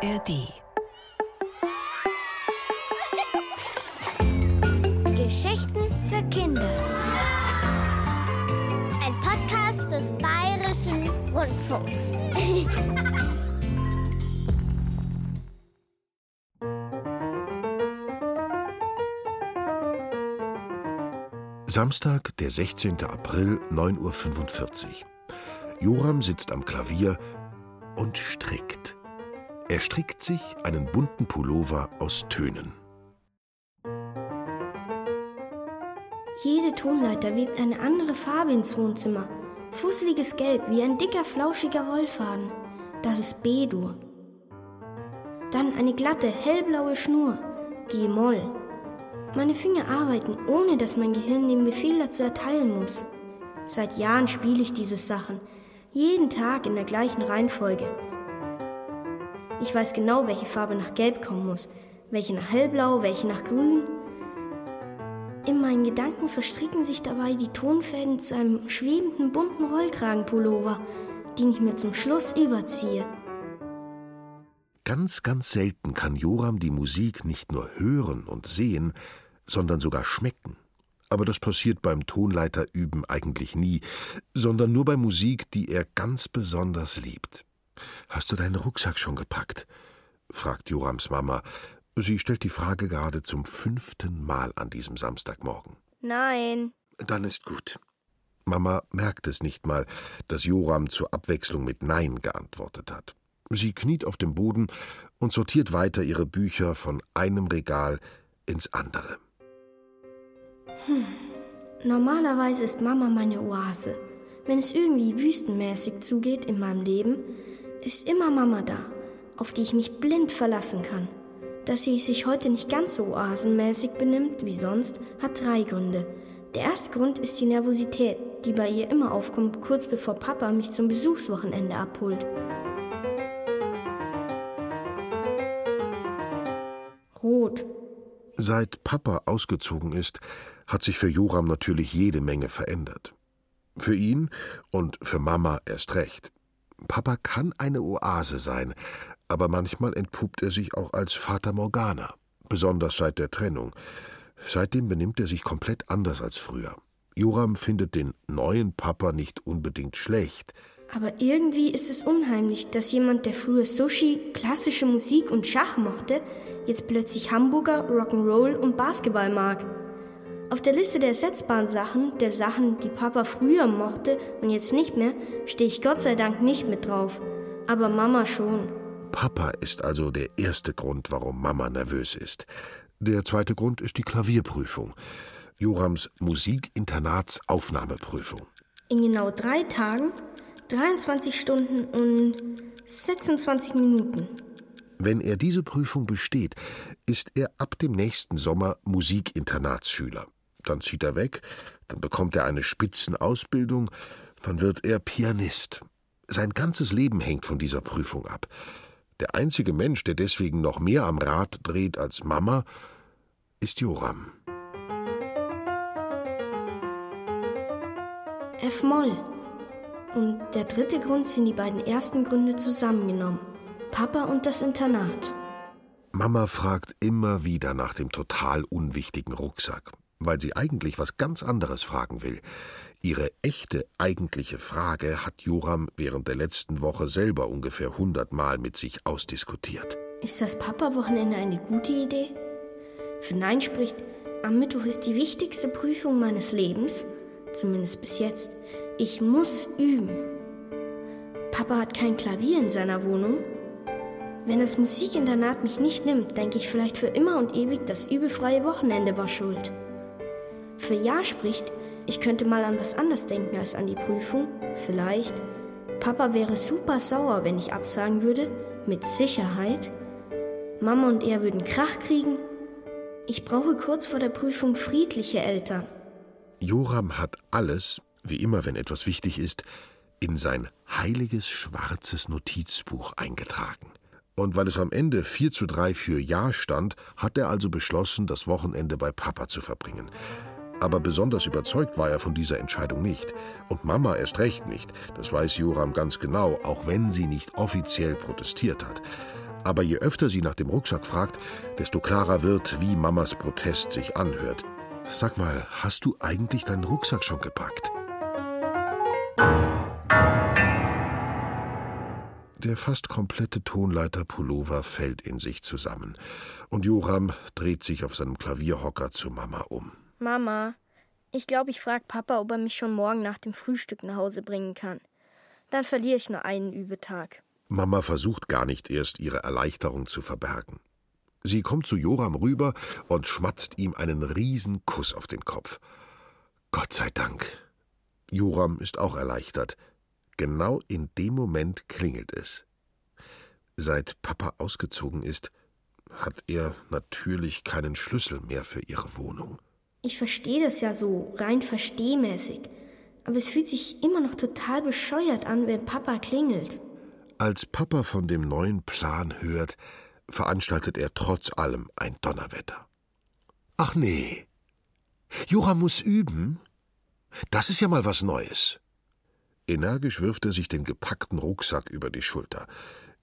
ARD. Geschichten für Kinder. Ein Podcast des Bayerischen Rundfunks. Samstag, der 16. April, 9.45 Uhr. Joram sitzt am Klavier und strickt. Er strickt sich einen bunten Pullover aus Tönen. Jede Tonleiter webt eine andere Farbe ins Wohnzimmer. Fusseliges Gelb wie ein dicker, flauschiger Wollfaden. Das ist B-Dur. Dann eine glatte, hellblaue Schnur. G-Moll. Meine Finger arbeiten, ohne dass mein Gehirn den Befehl dazu erteilen muss. Seit Jahren spiele ich diese Sachen. Jeden Tag in der gleichen Reihenfolge. Ich weiß genau, welche Farbe nach Gelb kommen muss, welche nach Hellblau, welche nach Grün. In meinen Gedanken verstricken sich dabei die Tonfäden zu einem schwebenden bunten Rollkragenpullover, den ich mir zum Schluss überziehe. Ganz, ganz selten kann Joram die Musik nicht nur hören und sehen, sondern sogar schmecken. Aber das passiert beim Tonleiterüben eigentlich nie, sondern nur bei Musik, die er ganz besonders liebt. Hast du deinen Rucksack schon gepackt? fragt Jorams Mama. Sie stellt die Frage gerade zum fünften Mal an diesem Samstagmorgen. Nein. Dann ist gut. Mama merkt es nicht mal, dass Joram zur Abwechslung mit Nein geantwortet hat. Sie kniet auf dem Boden und sortiert weiter ihre Bücher von einem Regal ins andere. Hm. Normalerweise ist Mama meine Oase. Wenn es irgendwie wüstenmäßig zugeht in meinem Leben, ist immer Mama da, auf die ich mich blind verlassen kann. Dass sie sich heute nicht ganz so oasenmäßig benimmt wie sonst, hat drei Gründe. Der erste Grund ist die Nervosität, die bei ihr immer aufkommt, kurz bevor Papa mich zum Besuchswochenende abholt. Rot. Seit Papa ausgezogen ist, hat sich für Joram natürlich jede Menge verändert. Für ihn und für Mama erst recht. Papa kann eine Oase sein, aber manchmal entpuppt er sich auch als Vater Morgana, besonders seit der Trennung. Seitdem benimmt er sich komplett anders als früher. Joram findet den neuen Papa nicht unbedingt schlecht. Aber irgendwie ist es unheimlich, dass jemand, der früher Sushi, klassische Musik und Schach mochte, jetzt plötzlich Hamburger, Rock'n'Roll und Basketball mag. Auf der Liste der ersetzbaren Sachen, der Sachen, die Papa früher mochte und jetzt nicht mehr, stehe ich Gott sei Dank nicht mit drauf. Aber Mama schon. Papa ist also der erste Grund, warum Mama nervös ist. Der zweite Grund ist die Klavierprüfung. Jorams Musikinternatsaufnahmeprüfung. In genau drei Tagen, 23 Stunden und 26 Minuten. Wenn er diese Prüfung besteht, ist er ab dem nächsten Sommer Musikinternatsschüler dann zieht er weg, dann bekommt er eine Spitzenausbildung, dann wird er Pianist. Sein ganzes Leben hängt von dieser Prüfung ab. Der einzige Mensch, der deswegen noch mehr am Rad dreht als Mama, ist Joram. F-Moll. Und der dritte Grund sind die beiden ersten Gründe zusammengenommen. Papa und das Internat. Mama fragt immer wieder nach dem total unwichtigen Rucksack weil sie eigentlich was ganz anderes fragen will. Ihre echte, eigentliche Frage hat Joram während der letzten Woche selber ungefähr hundertmal mit sich ausdiskutiert. Ist das Papa-Wochenende eine gute Idee? Für Nein spricht, am Mittwoch ist die wichtigste Prüfung meines Lebens, zumindest bis jetzt. Ich muss üben. Papa hat kein Klavier in seiner Wohnung. Wenn das Musikinternat mich nicht nimmt, denke ich vielleicht für immer und ewig, das übefreie Wochenende war schuld. Für Ja spricht, ich könnte mal an was anderes denken als an die Prüfung. Vielleicht. Papa wäre super sauer, wenn ich absagen würde. Mit Sicherheit. Mama und er würden Krach kriegen. Ich brauche kurz vor der Prüfung friedliche Eltern. Joram hat alles, wie immer, wenn etwas wichtig ist, in sein heiliges schwarzes Notizbuch eingetragen. Und weil es am Ende 4 zu 3 für Ja stand, hat er also beschlossen, das Wochenende bei Papa zu verbringen. Aber besonders überzeugt war er von dieser Entscheidung nicht. Und Mama erst recht nicht. Das weiß Joram ganz genau, auch wenn sie nicht offiziell protestiert hat. Aber je öfter sie nach dem Rucksack fragt, desto klarer wird, wie Mamas Protest sich anhört. Sag mal, hast du eigentlich deinen Rucksack schon gepackt? Der fast komplette Tonleiterpullover fällt in sich zusammen und Joram dreht sich auf seinem Klavierhocker zu Mama um. Mama, ich glaube, ich frage Papa, ob er mich schon morgen nach dem Frühstück nach Hause bringen kann. Dann verliere ich nur einen Übetag. Mama versucht gar nicht erst, ihre Erleichterung zu verbergen. Sie kommt zu Joram rüber und schmatzt ihm einen riesen Kuss auf den Kopf. Gott sei Dank. Joram ist auch erleichtert. Genau in dem Moment klingelt es. Seit Papa ausgezogen ist, hat er natürlich keinen Schlüssel mehr für ihre Wohnung. Ich verstehe das ja so, rein verstehmäßig. Aber es fühlt sich immer noch total bescheuert an, wenn Papa klingelt. Als Papa von dem neuen Plan hört, veranstaltet er trotz allem ein Donnerwetter. Ach nee. Jura muss üben? Das ist ja mal was Neues. Energisch wirft er sich den gepackten Rucksack über die Schulter.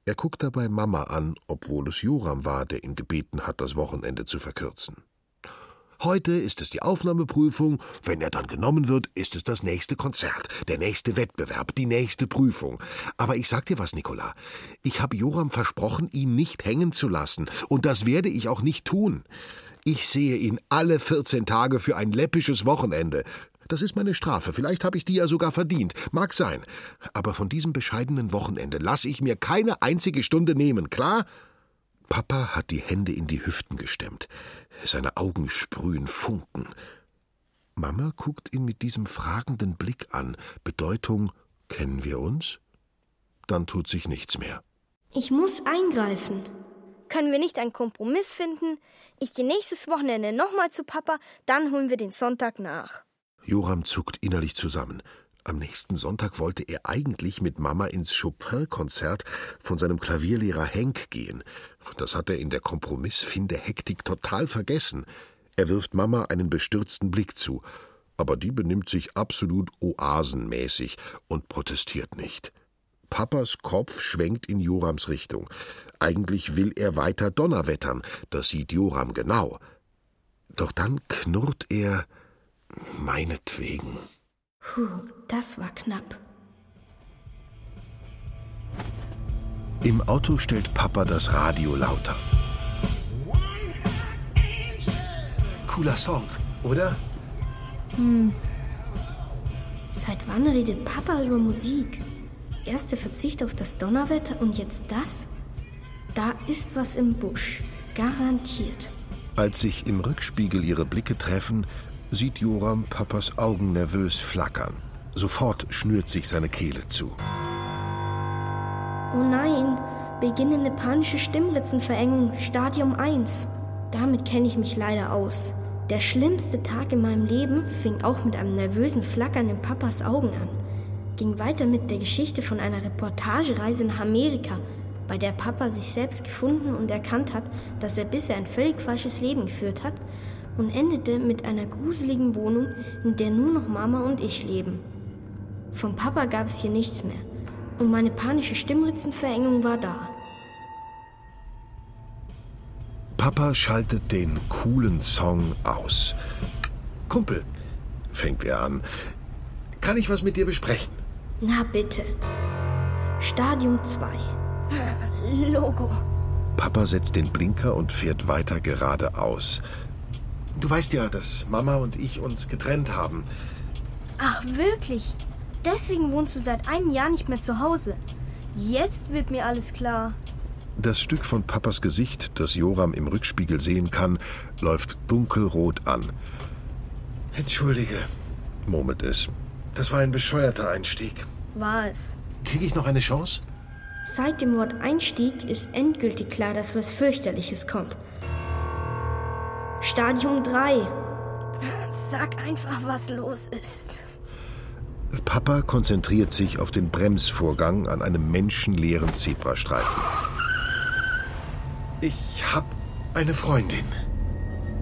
Er guckt dabei Mama an, obwohl es Joram war, der ihn gebeten hat, das Wochenende zu verkürzen. Heute ist es die Aufnahmeprüfung, wenn er dann genommen wird, ist es das nächste Konzert, der nächste Wettbewerb, die nächste Prüfung. Aber ich sag dir was, Nikola, ich habe Joram versprochen, ihn nicht hängen zu lassen, und das werde ich auch nicht tun. Ich sehe ihn alle 14 Tage für ein läppisches Wochenende. Das ist meine Strafe, vielleicht habe ich die ja sogar verdient, mag sein. Aber von diesem bescheidenen Wochenende lasse ich mir keine einzige Stunde nehmen, klar? Papa hat die Hände in die Hüften gestemmt. Seine Augen sprühen Funken. Mama guckt ihn mit diesem fragenden Blick an. Bedeutung, kennen wir uns? Dann tut sich nichts mehr. Ich muss eingreifen. Können wir nicht einen Kompromiss finden? Ich gehe nächstes Wochenende nochmal zu Papa, dann holen wir den Sonntag nach. Joram zuckt innerlich zusammen. Am nächsten Sonntag wollte er eigentlich mit Mama ins Chopin-Konzert von seinem Klavierlehrer Henk gehen. Das hat er in der Kompromissfinde-Hektik total vergessen. Er wirft Mama einen bestürzten Blick zu, aber die benimmt sich absolut oasenmäßig und protestiert nicht. Papas Kopf schwenkt in Jorams Richtung. Eigentlich will er weiter Donnerwettern, das sieht Joram genau. Doch dann knurrt er meinetwegen. Puh, das war knapp. Im Auto stellt Papa das Radio lauter. Cooler Song, oder? Hm. Seit wann redet Papa über Musik? Erst der Verzicht auf das Donnerwetter und jetzt das? Da ist was im Busch. Garantiert. Als sich im Rückspiegel ihre Blicke treffen, sieht Joram Papas Augen nervös flackern. Sofort schnürt sich seine Kehle zu. Oh nein, beginnende panische Stimmritzenverengung, Stadium 1. Damit kenne ich mich leider aus. Der schlimmste Tag in meinem Leben fing auch mit einem nervösen Flackern in Papas Augen an. Ging weiter mit der Geschichte von einer Reportagereise nach Amerika, bei der Papa sich selbst gefunden und erkannt hat, dass er bisher ein völlig falsches Leben geführt hat und endete mit einer gruseligen Wohnung, in der nur noch Mama und ich leben. Vom Papa gab es hier nichts mehr und meine panische Stimmritzenverengung war da. Papa schaltet den coolen Song aus. Kumpel, fängt er an, kann ich was mit dir besprechen? Na bitte. Stadium 2. Logo. Papa setzt den Blinker und fährt weiter geradeaus. Du weißt ja, dass Mama und ich uns getrennt haben. Ach, wirklich? Deswegen wohnst du seit einem Jahr nicht mehr zu Hause. Jetzt wird mir alles klar. Das Stück von Papas Gesicht, das Joram im Rückspiegel sehen kann, läuft dunkelrot an. Entschuldige, murmelt es. Das war ein bescheuerter Einstieg. War es. Kriege ich noch eine Chance? Seit dem Wort Einstieg ist endgültig klar, dass was fürchterliches kommt. Stadium 3. Sag einfach, was los ist. Papa konzentriert sich auf den Bremsvorgang an einem menschenleeren Zebrastreifen. Ich hab eine Freundin.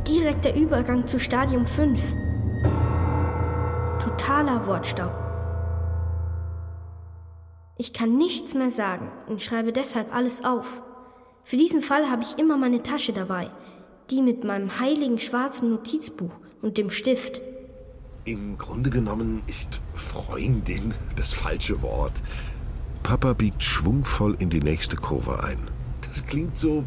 Direkt der Übergang zu Stadium 5. Totaler Wortstaub. Ich kann nichts mehr sagen und schreibe deshalb alles auf. Für diesen Fall habe ich immer meine Tasche dabei, die mit meinem heiligen schwarzen Notizbuch und dem Stift. Im Grunde genommen ist Freundin das falsche Wort. Papa biegt schwungvoll in die nächste Kurve ein. Das klingt so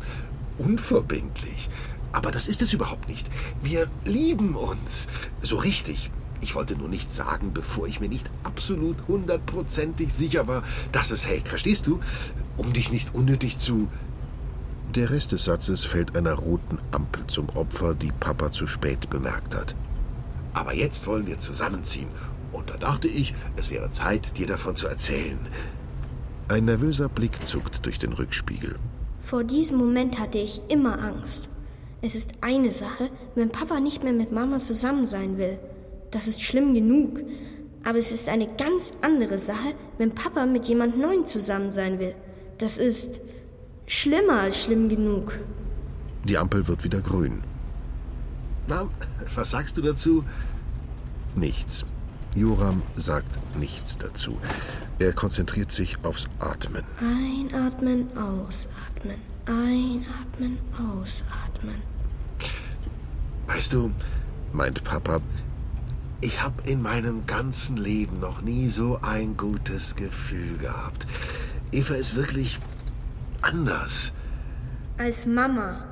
unverbindlich. Aber das ist es überhaupt nicht. Wir lieben uns. So richtig. Ich wollte nur nichts sagen, bevor ich mir nicht absolut hundertprozentig sicher war, dass es hält. Verstehst du? Um dich nicht unnötig zu. Der Rest des Satzes fällt einer roten Ampel zum Opfer, die Papa zu spät bemerkt hat. Aber jetzt wollen wir zusammenziehen. Und da dachte ich, es wäre Zeit, dir davon zu erzählen. Ein nervöser Blick zuckt durch den Rückspiegel. Vor diesem Moment hatte ich immer Angst. Es ist eine Sache, wenn Papa nicht mehr mit Mama zusammen sein will. Das ist schlimm genug. Aber es ist eine ganz andere Sache, wenn Papa mit jemand Neuen zusammen sein will. Das ist schlimmer als schlimm genug. Die Ampel wird wieder grün. Na, was sagst du dazu? Nichts. Joram sagt nichts dazu. Er konzentriert sich aufs Atmen. Einatmen, ausatmen. Einatmen, ausatmen. Weißt du, meint Papa, ich habe in meinem ganzen Leben noch nie so ein gutes Gefühl gehabt. Eva ist wirklich anders. Als Mama.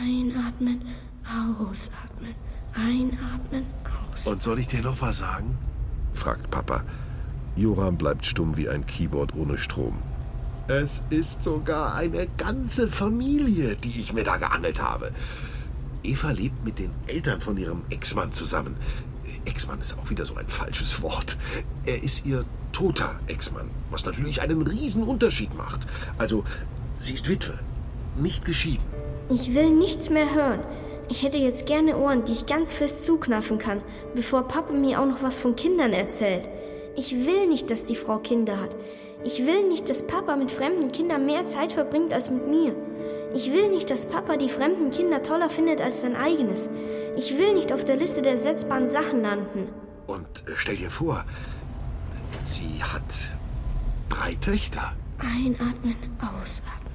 Einatmen, ausatmen. Einatmen, ausatmen. Und soll ich dir noch was sagen? fragt Papa. Joram bleibt stumm wie ein Keyboard ohne Strom. Es ist sogar eine ganze Familie, die ich mir da geangelt habe. Eva lebt mit den Eltern von ihrem Ex-Mann zusammen. Ex-Mann ist auch wieder so ein falsches Wort. Er ist ihr toter Ex-Mann, was natürlich einen riesen Unterschied macht. Also, sie ist Witwe, nicht geschieden. Ich will nichts mehr hören. Ich hätte jetzt gerne Ohren, die ich ganz fest zuknaffen kann, bevor Papa mir auch noch was von Kindern erzählt. Ich will nicht, dass die Frau Kinder hat. Ich will nicht, dass Papa mit fremden Kindern mehr Zeit verbringt als mit mir. Ich will nicht, dass Papa die fremden Kinder toller findet als sein eigenes. Ich will nicht auf der Liste der setzbaren Sachen landen. Und stell dir vor, sie hat drei Töchter. Einatmen, ausatmen.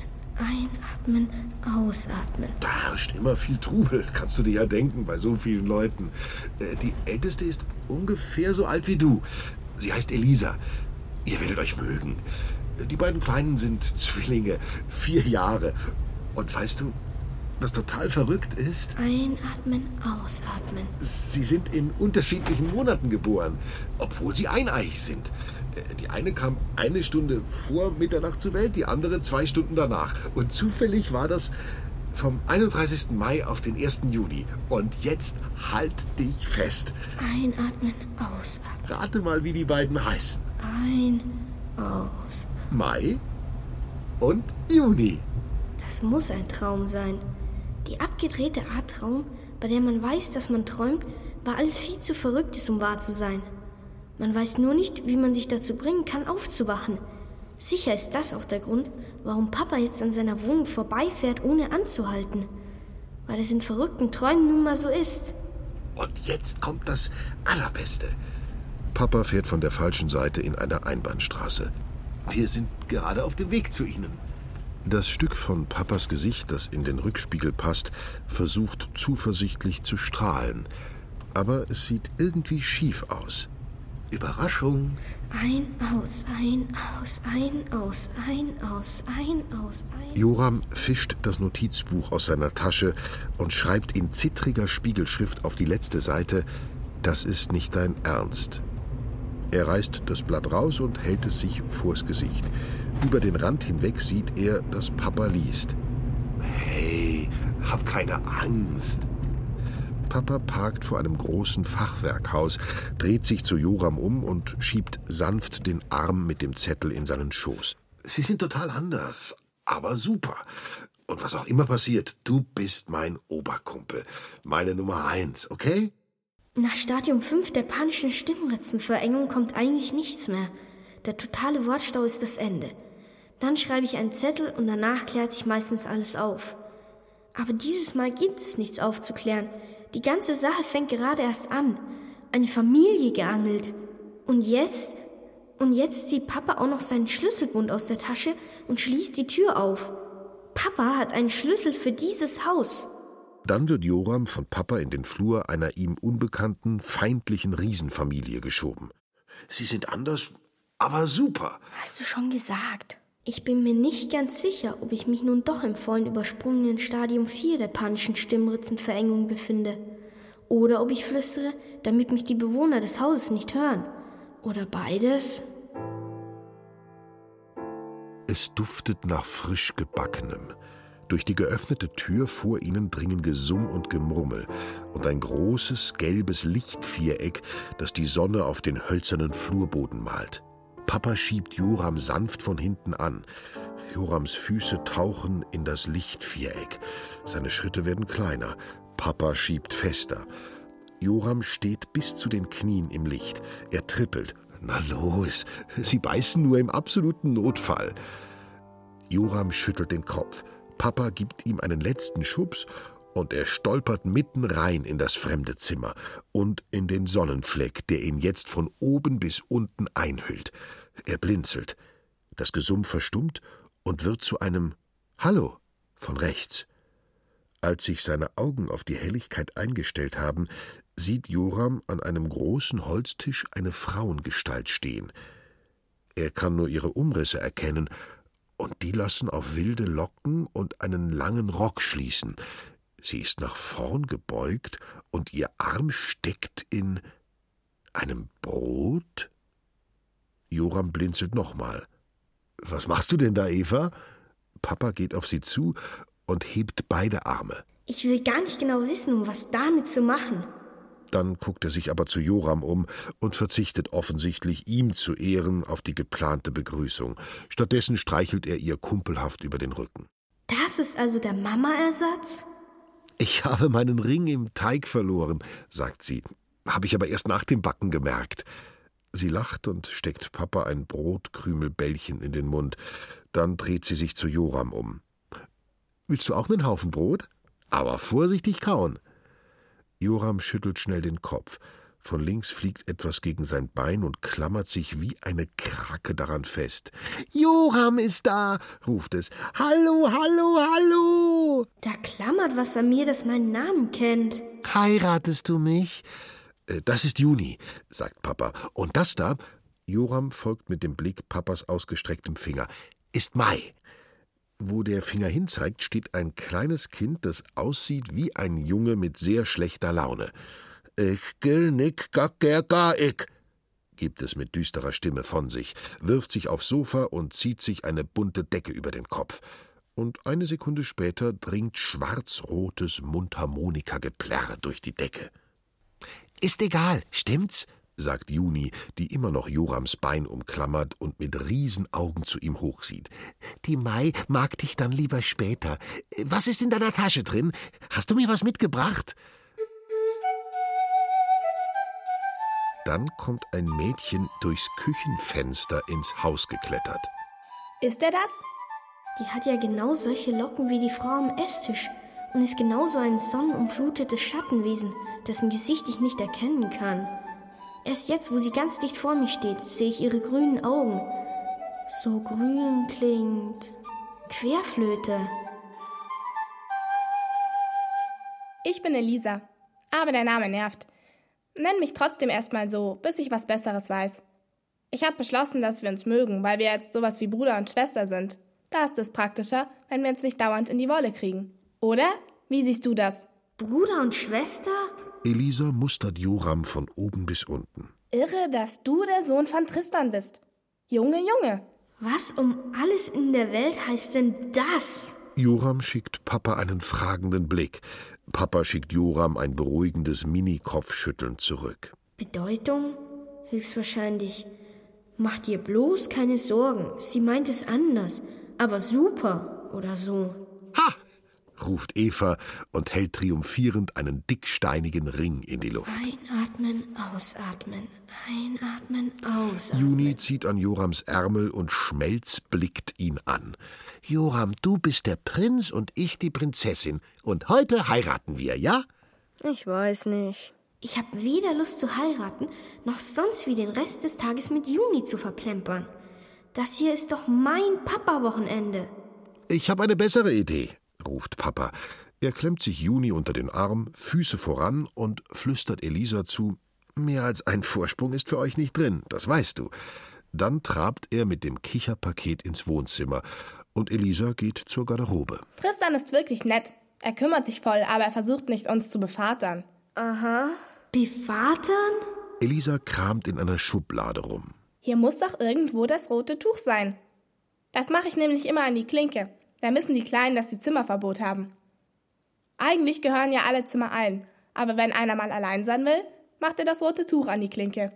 Einatmen, ausatmen. Da herrscht immer viel Trubel, kannst du dir ja denken, bei so vielen Leuten. Äh, die älteste ist ungefähr so alt wie du. Sie heißt Elisa. Ihr werdet euch mögen. Die beiden Kleinen sind Zwillinge, vier Jahre. Und weißt du, was total verrückt ist? Einatmen, ausatmen. Sie sind in unterschiedlichen Monaten geboren, obwohl sie eineich sind. Die eine kam eine Stunde vor Mitternacht zur Welt, die andere zwei Stunden danach. Und zufällig war das vom 31. Mai auf den 1. Juni. Und jetzt halt dich fest. Einatmen, ausatmen. Rate mal, wie die beiden heißen. Ein, aus. Mai und Juni. Das muss ein Traum sein. Die abgedrehte Art Traum, bei der man weiß, dass man träumt, war alles viel zu verrücktes, um wahr zu sein. Man weiß nur nicht, wie man sich dazu bringen kann, aufzuwachen. Sicher ist das auch der Grund, warum Papa jetzt an seiner Wohnung vorbeifährt, ohne anzuhalten. Weil es in verrückten Träumen nun mal so ist. Und jetzt kommt das Allerbeste. Papa fährt von der falschen Seite in eine Einbahnstraße. Wir sind gerade auf dem Weg zu Ihnen. Das Stück von Papas Gesicht, das in den Rückspiegel passt, versucht zuversichtlich zu strahlen. Aber es sieht irgendwie schief aus. Überraschung. Ein, aus, ein, aus, ein, aus, ein, aus, ein, aus, ein. Joram fischt das Notizbuch aus seiner Tasche und schreibt in zittriger Spiegelschrift auf die letzte Seite: Das ist nicht dein Ernst. Er reißt das Blatt raus und hält es sich vors Gesicht. Über den Rand hinweg sieht er, dass Papa liest. Hey, hab keine Angst. Papa parkt vor einem großen Fachwerkhaus, dreht sich zu Joram um und schiebt sanft den Arm mit dem Zettel in seinen Schoß. Sie sind total anders, aber super. Und was auch immer passiert, du bist mein Oberkumpel, meine Nummer eins, okay? Nach Stadium 5 der panischen Stimmritzenverengung kommt eigentlich nichts mehr. Der totale Wortstau ist das Ende. Dann schreibe ich einen Zettel und danach klärt sich meistens alles auf. Aber dieses Mal gibt es nichts aufzuklären. Die ganze Sache fängt gerade erst an. Eine Familie geangelt. Und jetzt? Und jetzt zieht Papa auch noch seinen Schlüsselbund aus der Tasche und schließt die Tür auf. Papa hat einen Schlüssel für dieses Haus. Dann wird Joram von Papa in den Flur einer ihm unbekannten, feindlichen Riesenfamilie geschoben. Sie sind anders, aber super. Hast du schon gesagt? Ich bin mir nicht ganz sicher, ob ich mich nun doch im vollen übersprungenen Stadium 4 der panischen Stimmritzenverengung befinde. Oder ob ich flüstere, damit mich die Bewohner des Hauses nicht hören. Oder beides. Es duftet nach frisch gebackenem. Durch die geöffnete Tür vor ihnen dringen Gesumm und Gemurmel und ein großes gelbes Lichtviereck, das die Sonne auf den hölzernen Flurboden malt. Papa schiebt Joram sanft von hinten an. Jorams Füße tauchen in das Lichtviereck. Seine Schritte werden kleiner. Papa schiebt fester. Joram steht bis zu den Knien im Licht. Er trippelt. Na los, Sie beißen nur im absoluten Notfall. Joram schüttelt den Kopf. Papa gibt ihm einen letzten Schubs und er stolpert mitten rein in das fremde Zimmer und in den Sonnenfleck, der ihn jetzt von oben bis unten einhüllt. Er blinzelt. Das Gesumm verstummt und wird zu einem Hallo von rechts. Als sich seine Augen auf die Helligkeit eingestellt haben, sieht Joram an einem großen Holztisch eine Frauengestalt stehen. Er kann nur ihre Umrisse erkennen, und die lassen auf wilde Locken und einen langen Rock schließen. Sie ist nach vorn gebeugt und ihr Arm steckt in einem Brot? Joram blinzelt nochmal. Was machst du denn da, Eva? Papa geht auf sie zu und hebt beide Arme. Ich will gar nicht genau wissen, um was damit zu machen. Dann guckt er sich aber zu Joram um und verzichtet offensichtlich, ihm zu ehren, auf die geplante Begrüßung. Stattdessen streichelt er ihr kumpelhaft über den Rücken. Das ist also der Mama-Ersatz? Ich habe meinen Ring im Teig verloren, sagt sie. Habe ich aber erst nach dem Backen gemerkt. Sie lacht und steckt Papa ein Brotkrümelbällchen in den Mund. Dann dreht sie sich zu Joram um. Willst du auch einen Haufen Brot? Aber vorsichtig kauen. Joram schüttelt schnell den Kopf. Von links fliegt etwas gegen sein Bein und klammert sich wie eine Krake daran fest. Joram ist da, ruft es. Hallo, hallo, hallo. Da klammert was an mir, das meinen Namen kennt. Heiratest du mich? Äh, das ist Juni, sagt Papa. Und das da, Joram folgt mit dem Blick Papas ausgestrecktem Finger, ist Mai. Wo der Finger hinzeigt, steht ein kleines Kind, das aussieht wie ein Junge mit sehr schlechter Laune. Ich gill nick gar ich, gibt es mit düsterer Stimme von sich, wirft sich aufs Sofa und zieht sich eine bunte Decke über den Kopf. Und eine Sekunde später dringt schwarz-rotes Mundharmonikageplärr durch die Decke. Ist egal, stimmt's? sagt Juni, die immer noch Jorams Bein umklammert und mit Riesenaugen zu ihm hochsieht. Die Mai mag dich dann lieber später. Was ist in deiner Tasche drin? Hast du mir was mitgebracht? Dann kommt ein Mädchen durchs Küchenfenster ins Haus geklettert. Ist er das? Die hat ja genau solche Locken wie die Frau am Esstisch und ist genauso ein sonnenumflutetes Schattenwesen, dessen Gesicht ich nicht erkennen kann. Erst jetzt, wo sie ganz dicht vor mir steht, sehe ich ihre grünen Augen. So grün klingt Querflöte. Ich bin Elisa, aber der Name nervt. Nenn mich trotzdem erstmal so, bis ich was Besseres weiß. Ich habe beschlossen, dass wir uns mögen, weil wir jetzt sowas wie Bruder und Schwester sind. Da ist es praktischer, wenn wir uns nicht dauernd in die Wolle kriegen. Oder? Wie siehst du das? Bruder und Schwester? Elisa mustert Joram von oben bis unten. Irre, dass du der Sohn von Tristan bist. Junge, Junge. Was um alles in der Welt heißt denn das? Joram schickt Papa einen fragenden Blick. Papa schickt Joram ein beruhigendes Mini-Kopfschütteln zurück. Bedeutung? Höchstwahrscheinlich. Mach dir bloß keine Sorgen. Sie meint es anders. Aber super oder so. Ha! Ruft Eva und hält triumphierend einen dicksteinigen Ring in die Luft. Einatmen, ausatmen, einatmen, ausatmen. Juni zieht an Jorams Ärmel und schmelzblickt ihn an. Joram, du bist der Prinz und ich die Prinzessin. Und heute heiraten wir, ja? Ich weiß nicht. Ich habe weder Lust zu heiraten, noch sonst wie den Rest des Tages mit Juni zu verplempern. Das hier ist doch mein Papa-Wochenende. Ich habe eine bessere Idee, ruft Papa. Er klemmt sich Juni unter den Arm, Füße voran und flüstert Elisa zu: Mehr als ein Vorsprung ist für euch nicht drin, das weißt du. Dann trabt er mit dem Kicherpaket ins Wohnzimmer und Elisa geht zur Garderobe. Tristan ist wirklich nett. Er kümmert sich voll, aber er versucht nicht, uns zu bevatern. Aha. Bevatern? Elisa kramt in einer Schublade rum. Hier muss doch irgendwo das rote Tuch sein. Das mache ich nämlich immer an die Klinke. Da wissen die Kleinen, dass sie Zimmerverbot haben. Eigentlich gehören ja alle Zimmer allen, aber wenn einer mal allein sein will, macht er das rote Tuch an die Klinke.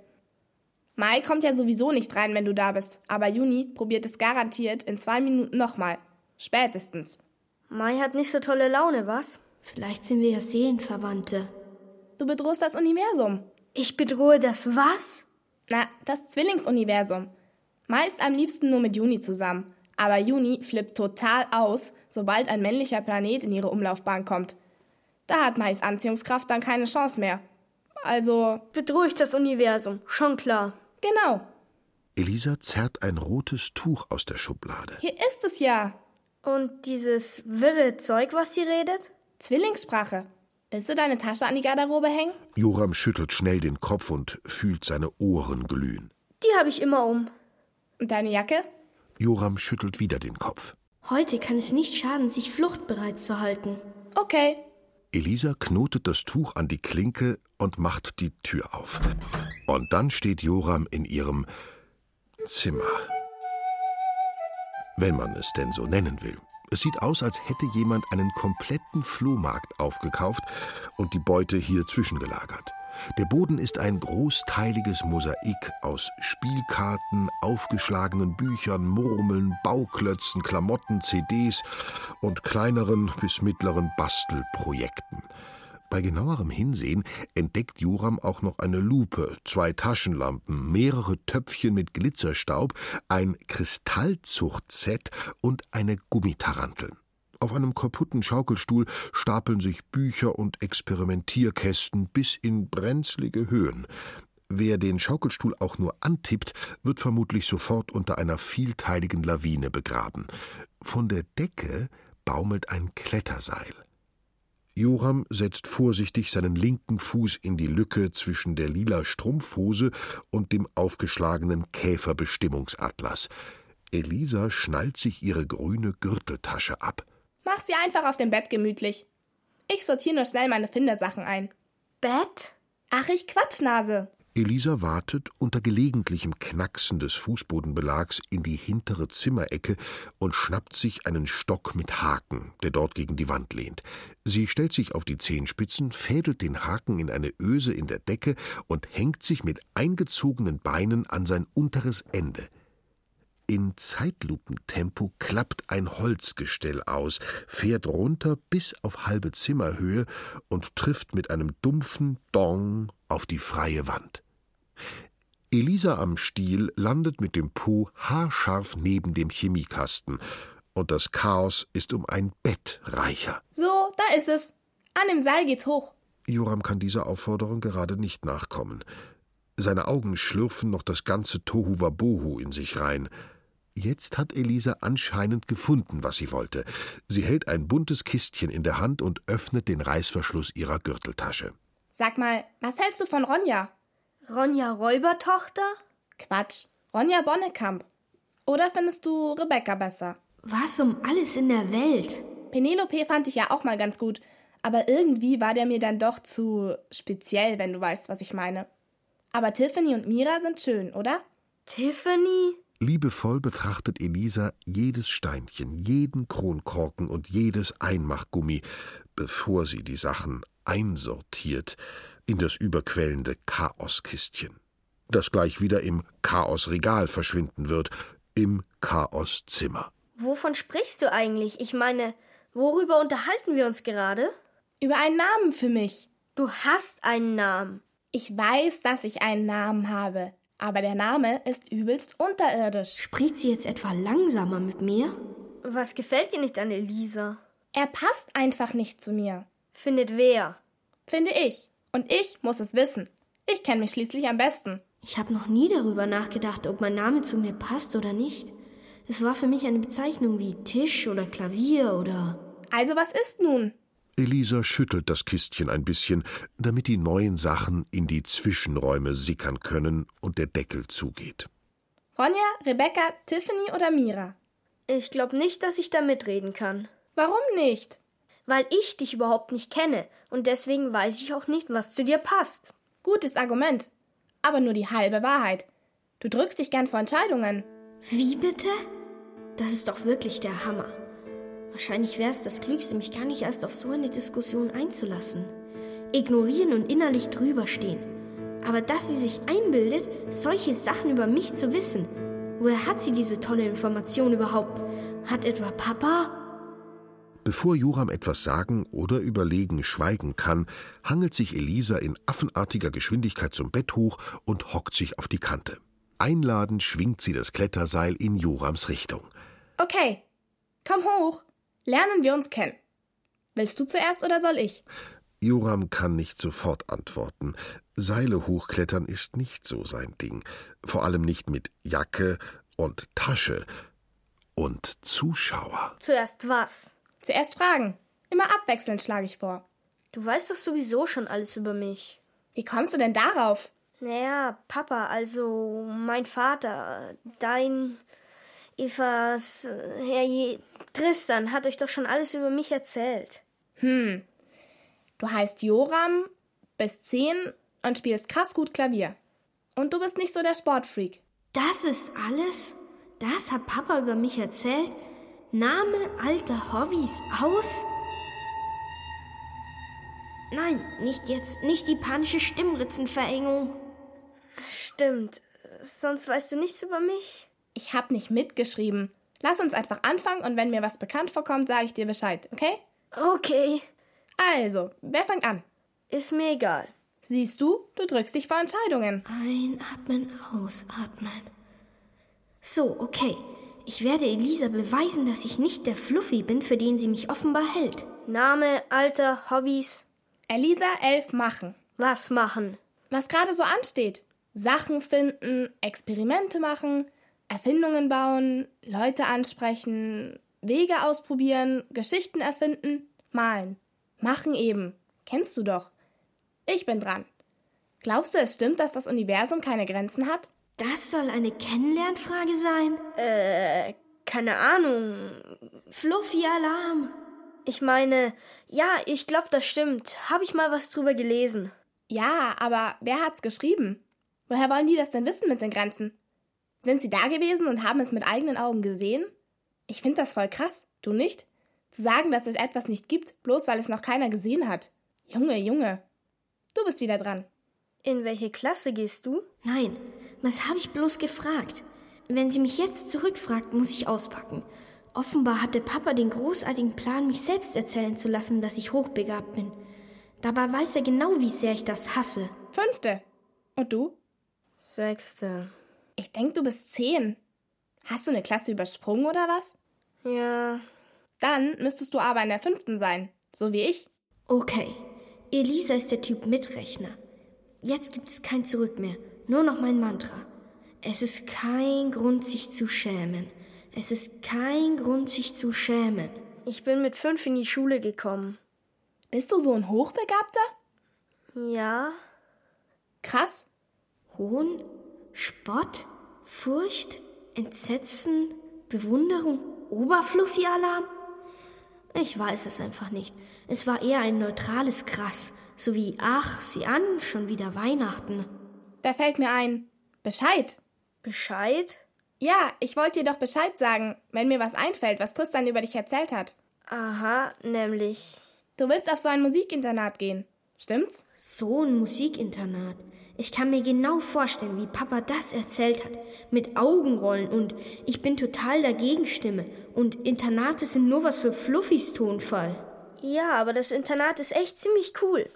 Mai kommt ja sowieso nicht rein, wenn du da bist, aber Juni probiert es garantiert in zwei Minuten nochmal. Spätestens. Mai hat nicht so tolle Laune, was? Vielleicht sind wir ja Seelenverwandte. Du bedrohst das Universum. Ich bedrohe das was? Na, das Zwillingsuniversum. Mai ist am liebsten nur mit Juni zusammen. Aber Juni flippt total aus, sobald ein männlicher Planet in ihre Umlaufbahn kommt. Da hat Mais Anziehungskraft dann keine Chance mehr. Also. Bedrohe ich das Universum, schon klar. Genau. Elisa zerrt ein rotes Tuch aus der Schublade. Hier ist es ja. Und dieses wirre Zeug, was sie redet? Zwillingssprache. Willst du deine Tasche an die Garderobe hängen? Joram schüttelt schnell den Kopf und fühlt seine Ohren glühen. Die habe ich immer um. Und deine Jacke? Joram schüttelt wieder den Kopf. Heute kann es nicht schaden, sich fluchtbereit zu halten. Okay. Elisa knotet das Tuch an die Klinke und macht die Tür auf. Und dann steht Joram in ihrem Zimmer. Wenn man es denn so nennen will. Es sieht aus, als hätte jemand einen kompletten Flohmarkt aufgekauft und die Beute hier zwischengelagert. Der Boden ist ein großteiliges Mosaik aus Spielkarten, aufgeschlagenen Büchern, Murmeln, Bauklötzen, Klamotten, CDs und kleineren bis mittleren Bastelprojekten. Bei genauerem Hinsehen entdeckt Joram auch noch eine Lupe, zwei Taschenlampen, mehrere Töpfchen mit Glitzerstaub, ein Kristallzuchtset und eine Gummitarantel. Auf einem kaputten Schaukelstuhl stapeln sich Bücher und Experimentierkästen bis in brenzlige Höhen. Wer den Schaukelstuhl auch nur antippt, wird vermutlich sofort unter einer vielteiligen Lawine begraben. Von der Decke baumelt ein Kletterseil. Joram setzt vorsichtig seinen linken Fuß in die Lücke zwischen der lila Strumpfhose und dem aufgeschlagenen Käferbestimmungsatlas. Elisa schnallt sich ihre grüne Gürteltasche ab. Mach sie einfach auf dem Bett gemütlich. Ich sortiere nur schnell meine Findersachen ein. Bett? Ach, ich Quatschnase. Elisa wartet unter gelegentlichem Knacksen des Fußbodenbelags in die hintere Zimmerecke und schnappt sich einen Stock mit Haken, der dort gegen die Wand lehnt. Sie stellt sich auf die Zehenspitzen, fädelt den Haken in eine Öse in der Decke und hängt sich mit eingezogenen Beinen an sein unteres Ende. In Zeitlupentempo klappt ein Holzgestell aus, fährt runter bis auf halbe Zimmerhöhe und trifft mit einem dumpfen Dong auf die freie Wand. Elisa am Stiel landet mit dem Po haarscharf neben dem Chemiekasten, und das Chaos ist um ein Bett reicher. So, da ist es. An dem Seil geht's hoch. Joram kann dieser Aufforderung gerade nicht nachkommen. Seine Augen schlürfen noch das ganze Tohu Wabohu in sich rein. Jetzt hat Elisa anscheinend gefunden, was sie wollte. Sie hält ein buntes Kistchen in der Hand und öffnet den Reißverschluss ihrer Gürteltasche. Sag mal, was hältst du von Ronja? Ronja Räubertochter? Quatsch. Ronja Bonnekamp. Oder findest du Rebecca besser? Was um alles in der Welt? Penelope fand ich ja auch mal ganz gut, aber irgendwie war der mir dann doch zu speziell, wenn du weißt, was ich meine. Aber Tiffany und Mira sind schön, oder? Tiffany? Liebevoll betrachtet Elisa jedes Steinchen, jeden Kronkorken und jedes Einmachgummi, bevor sie die Sachen einsortiert in das überquellende Chaoskistchen, das gleich wieder im Chaosregal verschwinden wird, im Chaoszimmer. Wovon sprichst du eigentlich? Ich meine, worüber unterhalten wir uns gerade? Über einen Namen für mich. Du hast einen Namen. Ich weiß, dass ich einen Namen habe, aber der Name ist übelst unterirdisch. Spricht sie jetzt etwa langsamer mit mir? Was gefällt dir nicht an Elisa? Er passt einfach nicht zu mir. Findet wer? Finde ich. Und ich muss es wissen. Ich kenne mich schließlich am besten. Ich habe noch nie darüber nachgedacht, ob mein Name zu mir passt oder nicht. Es war für mich eine Bezeichnung wie Tisch oder Klavier oder. Also was ist nun? Elisa schüttelt das Kistchen ein bisschen, damit die neuen Sachen in die Zwischenräume sickern können und der Deckel zugeht. Ronja, Rebecca, Tiffany oder Mira? Ich glaube nicht, dass ich da mitreden kann. Warum nicht? Weil ich dich überhaupt nicht kenne und deswegen weiß ich auch nicht, was zu dir passt. Gutes Argument. Aber nur die halbe Wahrheit. Du drückst dich gern vor Entscheidungen. Wie bitte? Das ist doch wirklich der Hammer. Wahrscheinlich wäre es das Klügste, mich gar nicht erst auf so eine Diskussion einzulassen. Ignorieren und innerlich drüberstehen. Aber dass sie sich einbildet, solche Sachen über mich zu wissen. Woher hat sie diese tolle Information überhaupt? Hat etwa Papa? Bevor Joram etwas sagen oder überlegen schweigen kann, hangelt sich Elisa in affenartiger Geschwindigkeit zum Bett hoch und hockt sich auf die Kante. Einladend schwingt sie das Kletterseil in Jorams Richtung. Okay, komm hoch. Lernen wir uns kennen. Willst du zuerst oder soll ich? Joram kann nicht sofort antworten. Seile hochklettern ist nicht so sein Ding. Vor allem nicht mit Jacke und Tasche und Zuschauer. Zuerst was? Zuerst fragen. Immer abwechselnd schlage ich vor. Du weißt doch sowieso schon alles über mich. Wie kommst du denn darauf? Naja, Papa, also mein Vater, dein Evas Herr Je Tristan hat euch doch schon alles über mich erzählt. Hm. Du heißt Joram, bist zehn und spielst krass gut Klavier. Und du bist nicht so der Sportfreak. Das ist alles? Das hat Papa über mich erzählt? Name, Alter, Hobbys, aus? Nein, nicht jetzt, nicht die panische Stimmritzenverengung. Stimmt. Sonst weißt du nichts über mich? Ich hab nicht mitgeschrieben. Lass uns einfach anfangen und wenn mir was bekannt vorkommt, sage ich dir Bescheid, okay? Okay. Also, wer fängt an? Ist mir egal. Siehst du, du drückst dich vor Entscheidungen. Einatmen, ausatmen. So, okay. Ich werde Elisa beweisen, dass ich nicht der Fluffy bin, für den sie mich offenbar hält. Name, Alter, Hobbys. Elisa, elf machen. Was machen? Was gerade so ansteht. Sachen finden, Experimente machen, Erfindungen bauen, Leute ansprechen, Wege ausprobieren, Geschichten erfinden, malen. Machen eben. Kennst du doch. Ich bin dran. Glaubst du, es stimmt, dass das Universum keine Grenzen hat? Das soll eine Kennenlernfrage sein? Äh, keine Ahnung. Fluffy Alarm. Ich meine, ja, ich glaube, das stimmt. Habe ich mal was drüber gelesen. Ja, aber wer hat's geschrieben? Woher wollen die das denn wissen mit den Grenzen? Sind sie da gewesen und haben es mit eigenen Augen gesehen? Ich finde das voll krass, du nicht? Zu sagen, dass es etwas nicht gibt, bloß weil es noch keiner gesehen hat. Junge, Junge. Du bist wieder dran. In welche Klasse gehst du? Nein, was habe ich bloß gefragt? Wenn sie mich jetzt zurückfragt, muss ich auspacken. Offenbar hatte Papa den großartigen Plan, mich selbst erzählen zu lassen, dass ich hochbegabt bin. Dabei weiß er genau, wie sehr ich das hasse. Fünfte. Und du? Sechste. Ich denk, du bist zehn. Hast du eine Klasse übersprungen oder was? Ja. Dann müsstest du aber in der fünften sein, so wie ich. Okay, Elisa ist der Typ Mitrechner. Jetzt gibt es kein Zurück mehr, nur noch mein Mantra. Es ist kein Grund, sich zu schämen. Es ist kein Grund, sich zu schämen. Ich bin mit fünf in die Schule gekommen. Bist du so ein Hochbegabter? Ja. Krass. Hohn, Spott, Furcht, Entsetzen, Bewunderung, Oberfluffy-Alarm? Ich weiß es einfach nicht. Es war eher ein neutrales Krass, so wie Ach, sieh an, schon wieder Weihnachten. Da fällt mir ein. Bescheid. Bescheid? Ja, ich wollte dir doch Bescheid sagen, wenn mir was einfällt, was Tristan über dich erzählt hat. Aha, nämlich. Du willst auf so ein Musikinternat gehen. Stimmt's? So ein Musikinternat. Ich kann mir genau vorstellen, wie Papa das erzählt hat. Mit Augenrollen und ich bin total dagegen Stimme. Und Internate sind nur was für Fluffys Tonfall. Ja, aber das Internat ist echt ziemlich cool.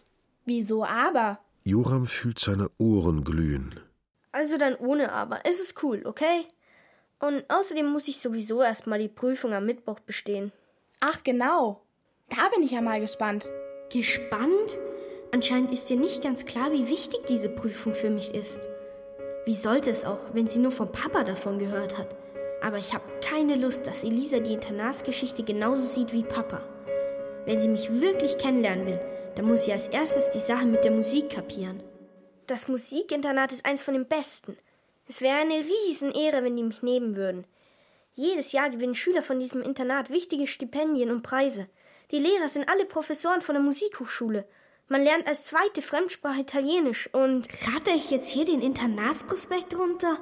Wieso aber? Joram fühlt seine Ohren glühen. Also dann ohne aber. Es ist cool, okay? Und außerdem muss ich sowieso erstmal die Prüfung am Mittwoch bestehen. Ach genau. Da bin ich ja mal gespannt. Gespannt? Anscheinend ist dir nicht ganz klar, wie wichtig diese Prüfung für mich ist. Wie sollte es auch, wenn sie nur vom Papa davon gehört hat? Aber ich habe keine Lust, dass Elisa die Internatsgeschichte genauso sieht wie Papa. Wenn sie mich wirklich kennenlernen will, dann muss sie als erstes die Sache mit der Musik kapieren. Das Musikinternat ist eins von den besten. Es wäre eine Riesenehre, wenn die mich nehmen würden. Jedes Jahr gewinnen Schüler von diesem Internat wichtige Stipendien und Preise. Die Lehrer sind alle Professoren von der Musikhochschule. Man lernt als zweite Fremdsprache Italienisch und. Ratte ich jetzt hier den Internatsprospekt runter?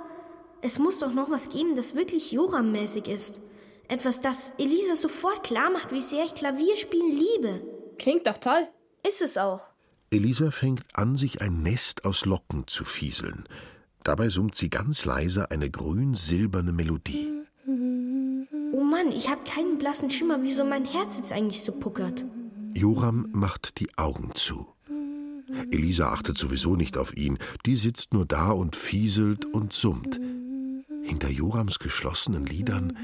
Es muss doch noch was geben, das wirklich Joram-mäßig ist. Etwas, das Elisa sofort klar macht, wie sehr ich Klavierspielen liebe. Klingt doch toll. Ist es auch. Elisa fängt an, sich ein Nest aus Locken zu fieseln. Dabei summt sie ganz leise eine grün-silberne Melodie. Oh Mann, ich habe keinen blassen Schimmer, wieso mein Herz jetzt eigentlich so puckert. Joram macht die Augen zu. Elisa achtet sowieso nicht auf ihn, die sitzt nur da und fieselt und summt. Hinter Jorams geschlossenen Lidern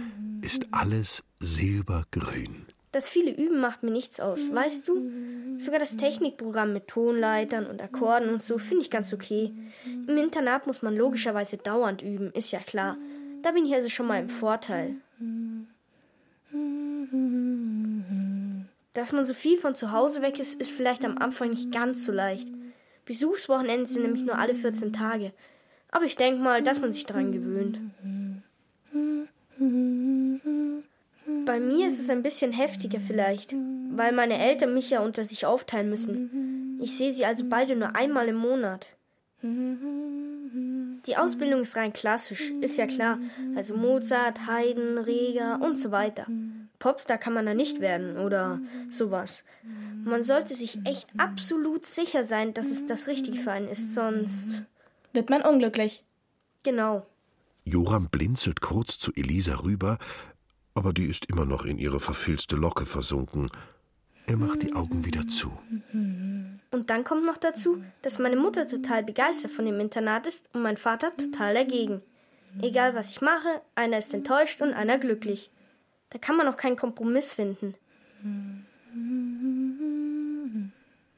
ist alles silbergrün. Das viele Üben macht mir nichts aus, weißt du? Sogar das Technikprogramm mit Tonleitern und Akkorden und so finde ich ganz okay. Im Internat muss man logischerweise dauernd üben, ist ja klar. Da bin ich also schon mal im Vorteil. Dass man so viel von zu Hause weg ist, ist vielleicht am Anfang nicht ganz so leicht. Besuchswochenenden sind nämlich nur alle 14 Tage. Aber ich denke mal, dass man sich daran gewöhnt. Bei mir ist es ein bisschen heftiger vielleicht, weil meine Eltern mich ja unter sich aufteilen müssen. Ich sehe sie also beide nur einmal im Monat. Die Ausbildung ist rein klassisch, ist ja klar. Also Mozart, Haydn, Reger und so weiter. Popstar kann man da nicht werden oder sowas. Man sollte sich echt absolut sicher sein, dass es das Richtige für einen ist, sonst wird man unglücklich. Genau. Joram blinzelt kurz zu Elisa rüber, aber die ist immer noch in ihre verfilzte Locke versunken. Er macht die Augen wieder zu. Und dann kommt noch dazu, dass meine Mutter total begeistert von dem Internat ist und mein Vater total dagegen. Egal was ich mache, einer ist enttäuscht und einer glücklich. Da kann man auch keinen Kompromiss finden.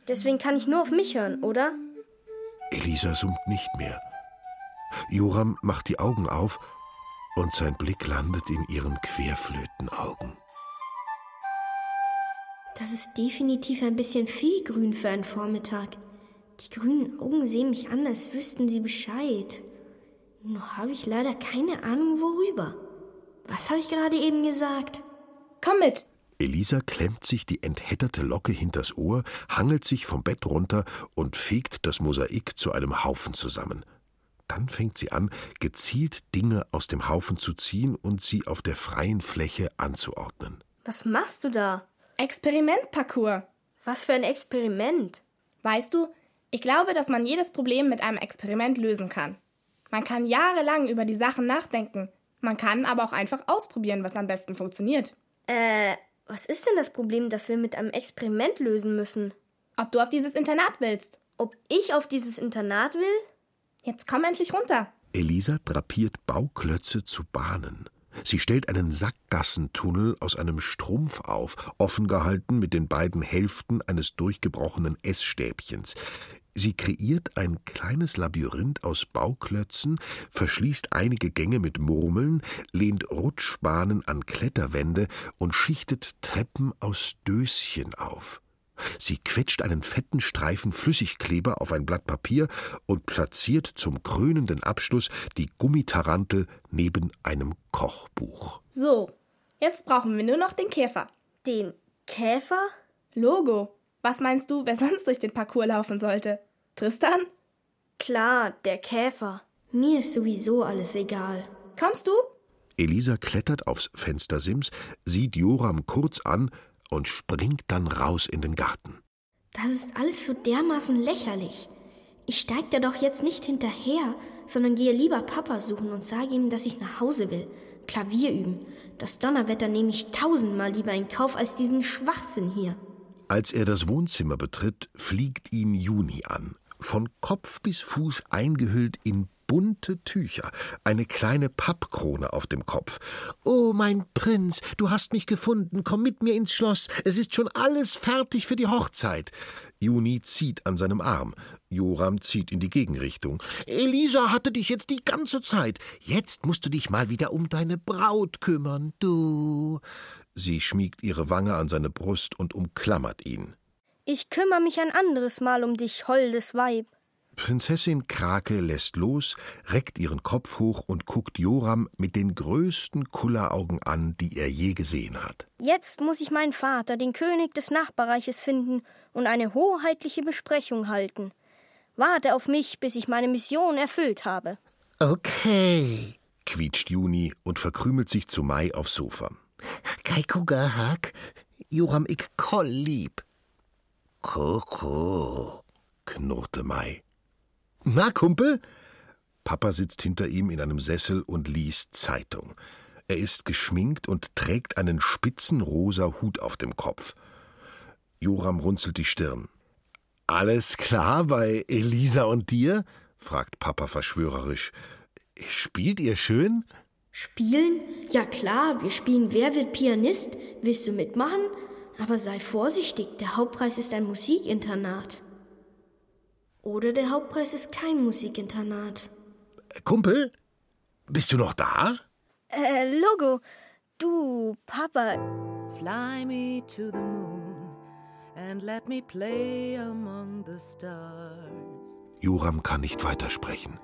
Deswegen kann ich nur auf mich hören, oder? Elisa summt nicht mehr. Joram macht die Augen auf und sein Blick landet in ihren Querflötenaugen. Das ist definitiv ein bisschen viel grün für einen Vormittag. Die grünen Augen sehen mich an, als wüssten sie Bescheid. Nur habe ich leider keine Ahnung, worüber. Was habe ich gerade eben gesagt? Komm mit! Elisa klemmt sich die enthätterte Locke hinters Ohr, hangelt sich vom Bett runter und fegt das Mosaik zu einem Haufen zusammen. Dann fängt sie an, gezielt Dinge aus dem Haufen zu ziehen und sie auf der freien Fläche anzuordnen. Was machst du da? Experimentparcours. Was für ein Experiment? Weißt du, ich glaube, dass man jedes Problem mit einem Experiment lösen kann. Man kann jahrelang über die Sachen nachdenken. Man kann aber auch einfach ausprobieren, was am besten funktioniert. Äh, was ist denn das Problem, das wir mit einem Experiment lösen müssen? Ob du auf dieses Internat willst. Ob ich auf dieses Internat will? Jetzt komm endlich runter. Elisa drapiert Bauklötze zu Bahnen. Sie stellt einen Sackgassentunnel aus einem Strumpf auf, offen gehalten mit den beiden Hälften eines durchgebrochenen Essstäbchens. Sie kreiert ein kleines Labyrinth aus Bauklötzen, verschließt einige Gänge mit Murmeln, lehnt Rutschbahnen an Kletterwände und schichtet Treppen aus Döschen auf. Sie quetscht einen fetten Streifen Flüssigkleber auf ein Blatt Papier und platziert zum krönenden Abschluss die Gummitarantel neben einem Kochbuch. So, jetzt brauchen wir nur noch den Käfer. Den Käfer? Logo. Was meinst du, wer sonst durch den Parcours laufen sollte? Tristan? Klar, der Käfer. Mir ist sowieso alles egal. Kommst du? Elisa klettert aufs Fenstersims, sieht Joram kurz an und springt dann raus in den Garten. Das ist alles so dermaßen lächerlich. Ich steig da doch jetzt nicht hinterher, sondern gehe lieber Papa suchen und sage ihm, dass ich nach Hause will. Klavier üben. Das Donnerwetter nehme ich tausendmal lieber in Kauf als diesen Schwachsinn hier. Als er das Wohnzimmer betritt, fliegt ihn Juni an. Von Kopf bis Fuß eingehüllt in bunte Tücher, eine kleine Pappkrone auf dem Kopf. Oh, mein Prinz, du hast mich gefunden, komm mit mir ins Schloss, es ist schon alles fertig für die Hochzeit. Juni zieht an seinem Arm. Joram zieht in die Gegenrichtung. Elisa hatte dich jetzt die ganze Zeit. Jetzt musst du dich mal wieder um deine Braut kümmern, du. Sie schmiegt ihre Wange an seine Brust und umklammert ihn. Ich kümmere mich ein anderes Mal um dich, holdes Weib. Prinzessin Krake lässt los, reckt ihren Kopf hoch und guckt Joram mit den größten Kulleraugen an, die er je gesehen hat. Jetzt muss ich meinen Vater, den König des Nachbarreiches, finden und eine hoheitliche Besprechung halten. Warte auf mich, bis ich meine Mission erfüllt habe. Okay, quietscht Juni und verkrümelt sich zu Mai aufs Sofa. Keikugahak, Joram ik koll lieb. Koko, knurrte Mai. Na, Kumpel? Papa sitzt hinter ihm in einem Sessel und liest Zeitung. Er ist geschminkt und trägt einen spitzen rosa Hut auf dem Kopf. Joram runzelt die Stirn. Alles klar bei Elisa und dir? fragt Papa verschwörerisch. Spielt ihr schön? Spielen? Ja klar, wir spielen Wer wird Pianist? Willst du mitmachen? Aber sei vorsichtig, der Hauptpreis ist ein Musikinternat. Oder der Hauptpreis ist kein Musikinternat. Kumpel, bist du noch da? Äh, Logo, du, Papa. Fly me to the moon and let me play among the stars. Joram kann nicht weitersprechen.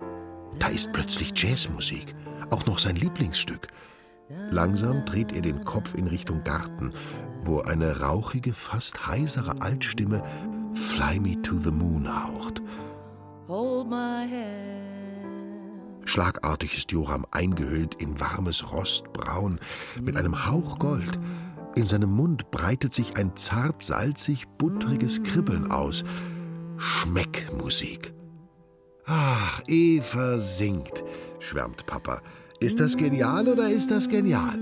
Da ist plötzlich Jazzmusik, auch noch sein Lieblingsstück. Langsam dreht er den Kopf in Richtung Garten, wo eine rauchige, fast heisere Altstimme Fly Me to the Moon haucht. Schlagartig ist Joram eingehüllt in warmes Rostbraun mit einem Hauch Gold. In seinem Mund breitet sich ein zart salzig buttriges Kribbeln aus. Schmeckmusik. Ach, Eva singt, schwärmt Papa. Ist das genial oder ist das genial?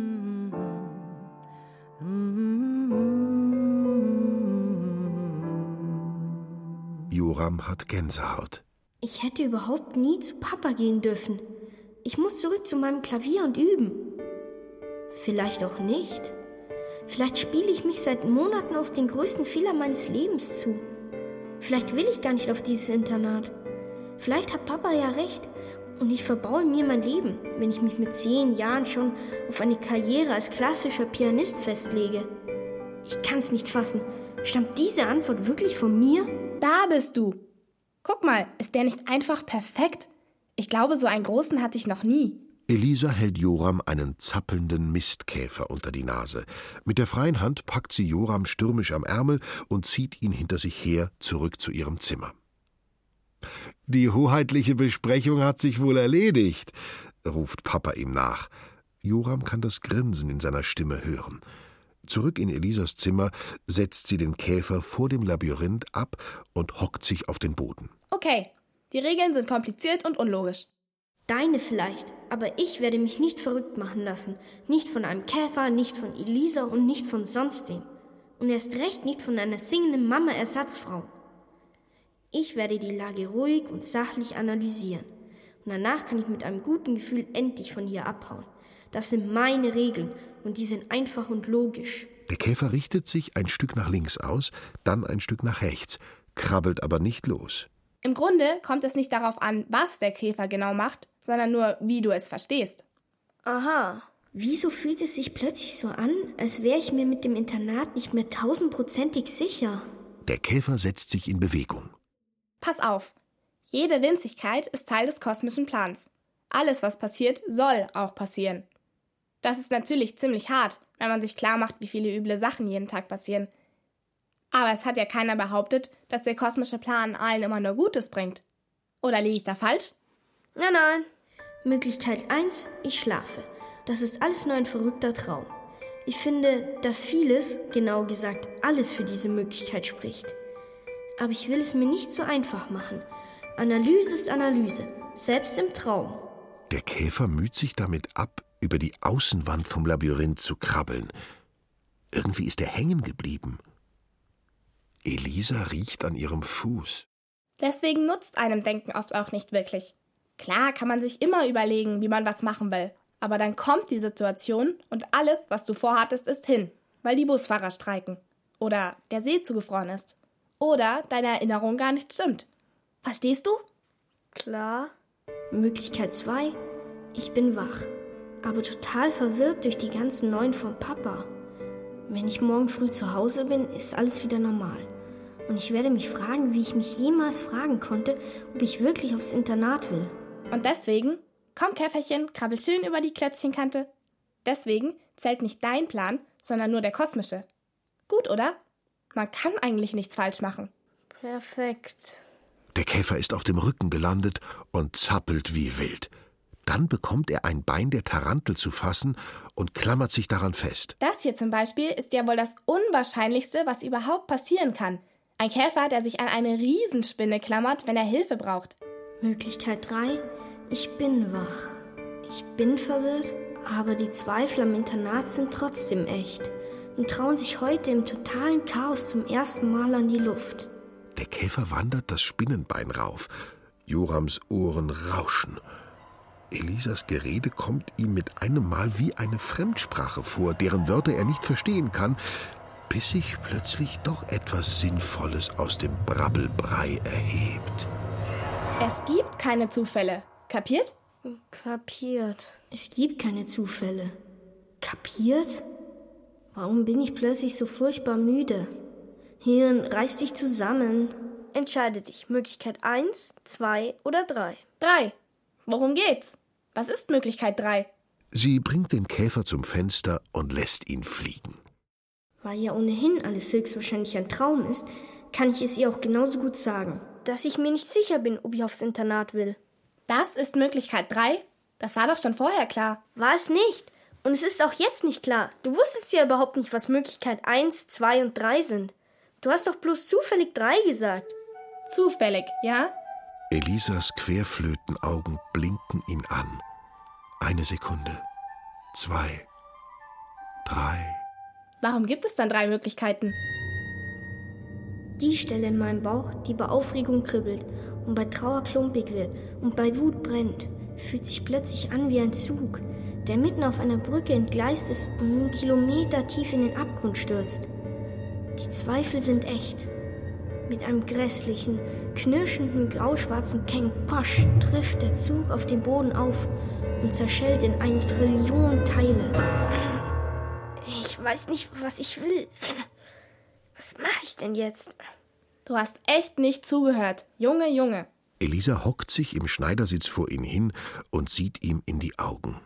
Joram hat Gänsehaut. Ich hätte überhaupt nie zu Papa gehen dürfen. Ich muss zurück zu meinem Klavier und üben. Vielleicht auch nicht. Vielleicht spiele ich mich seit Monaten auf den größten Fehler meines Lebens zu. Vielleicht will ich gar nicht auf dieses Internat. Vielleicht hat Papa ja recht und ich verbaue mir mein Leben, wenn ich mich mit zehn Jahren schon auf eine Karriere als klassischer Pianist festlege. Ich kann's nicht fassen. Stammt diese Antwort wirklich von mir? Da bist du. Guck mal, ist der nicht einfach perfekt? Ich glaube, so einen großen hatte ich noch nie. Elisa hält Joram einen zappelnden Mistkäfer unter die Nase. Mit der freien Hand packt sie Joram stürmisch am Ärmel und zieht ihn hinter sich her zurück zu ihrem Zimmer. Die hoheitliche Besprechung hat sich wohl erledigt, ruft Papa ihm nach. Joram kann das Grinsen in seiner Stimme hören. Zurück in Elisas Zimmer setzt sie den Käfer vor dem Labyrinth ab und hockt sich auf den Boden. Okay, die Regeln sind kompliziert und unlogisch. Deine vielleicht, aber ich werde mich nicht verrückt machen lassen. Nicht von einem Käfer, nicht von Elisa und nicht von sonst wem. Und erst recht nicht von einer singenden Mama-Ersatzfrau. Ich werde die Lage ruhig und sachlich analysieren. Und danach kann ich mit einem guten Gefühl endlich von hier abhauen. Das sind meine Regeln und die sind einfach und logisch. Der Käfer richtet sich ein Stück nach links aus, dann ein Stück nach rechts, krabbelt aber nicht los. Im Grunde kommt es nicht darauf an, was der Käfer genau macht, sondern nur, wie du es verstehst. Aha. Wieso fühlt es sich plötzlich so an, als wäre ich mir mit dem Internat nicht mehr tausendprozentig sicher? Der Käfer setzt sich in Bewegung. Pass auf. Jede Winzigkeit ist Teil des kosmischen Plans. Alles, was passiert, soll auch passieren. Das ist natürlich ziemlich hart, wenn man sich klar macht, wie viele üble Sachen jeden Tag passieren. Aber es hat ja keiner behauptet, dass der kosmische Plan allen immer nur Gutes bringt. Oder liege ich da falsch? Nein, nein. Möglichkeit 1, ich schlafe. Das ist alles nur ein verrückter Traum. Ich finde, dass vieles, genau gesagt alles für diese Möglichkeit spricht. Aber ich will es mir nicht so einfach machen. Analyse ist Analyse, selbst im Traum. Der Käfer müht sich damit ab, über die Außenwand vom Labyrinth zu krabbeln. Irgendwie ist er hängen geblieben. Elisa riecht an ihrem Fuß. Deswegen nutzt einem Denken oft auch nicht wirklich. Klar kann man sich immer überlegen, wie man was machen will. Aber dann kommt die Situation und alles, was du vorhattest, ist hin, weil die Busfahrer streiken. Oder der See zugefroren ist. Oder deine Erinnerung gar nicht stimmt. Verstehst du? Klar. Möglichkeit 2. Ich bin wach, aber total verwirrt durch die ganzen Neuen von Papa. Wenn ich morgen früh zu Hause bin, ist alles wieder normal. Und ich werde mich fragen, wie ich mich jemals fragen konnte, ob ich wirklich aufs Internat will. Und deswegen, komm Käferchen, krabbel schön über die Klötzchenkante. Deswegen zählt nicht dein Plan, sondern nur der kosmische. Gut, oder? Man kann eigentlich nichts falsch machen. Perfekt. Der Käfer ist auf dem Rücken gelandet und zappelt wie wild. Dann bekommt er ein Bein der Tarantel zu fassen und klammert sich daran fest. Das hier zum Beispiel ist ja wohl das Unwahrscheinlichste, was überhaupt passieren kann. Ein Käfer, der sich an eine Riesenspinne klammert, wenn er Hilfe braucht. Möglichkeit 3. Ich bin wach. Ich bin verwirrt, aber die Zweifel am Internat sind trotzdem echt und trauen sich heute im totalen Chaos zum ersten Mal an die Luft. Der Käfer wandert das Spinnenbein rauf. Jorams Ohren rauschen. Elisas Gerede kommt ihm mit einem Mal wie eine Fremdsprache vor, deren Wörter er nicht verstehen kann, bis sich plötzlich doch etwas Sinnvolles aus dem Brabbelbrei erhebt. Es gibt keine Zufälle. Kapiert? Kapiert. Es gibt keine Zufälle. Kapiert? Warum bin ich plötzlich so furchtbar müde? Hirn, reiß dich zusammen. Entscheide dich. Möglichkeit 1, 2 oder 3. Drei. Worum geht's? Was ist Möglichkeit drei? Sie bringt den Käfer zum Fenster und lässt ihn fliegen. Weil ja ohnehin alles höchstwahrscheinlich ein Traum ist, kann ich es ihr auch genauso gut sagen. Dass ich mir nicht sicher bin, ob ich aufs Internat will. Das ist Möglichkeit drei? Das war doch schon vorher klar. War es nicht. Und es ist auch jetzt nicht klar. Du wusstest ja überhaupt nicht, was Möglichkeit 1, 2 und 3 sind. Du hast doch bloß zufällig 3 gesagt. Zufällig, ja? Elisas Querflötenaugen blinken ihn an. Eine Sekunde. Zwei. Drei. Warum gibt es dann drei Möglichkeiten? Die Stelle in meinem Bauch, die bei Aufregung kribbelt und bei Trauer klumpig wird und bei Wut brennt, fühlt sich plötzlich an wie ein Zug, der mitten auf einer Brücke entgleist ist und nun Kilometer tief in den Abgrund stürzt. Die Zweifel sind echt. Mit einem grässlichen, knirschenden, grauschwarzen Keng Posch trifft der Zug auf den Boden auf und zerschellt in eine Trillion Teile. Ich weiß nicht, was ich will. Was mache ich denn jetzt? Du hast echt nicht zugehört. Junge, Junge. Elisa hockt sich im Schneidersitz vor ihn hin und sieht ihm in die Augen.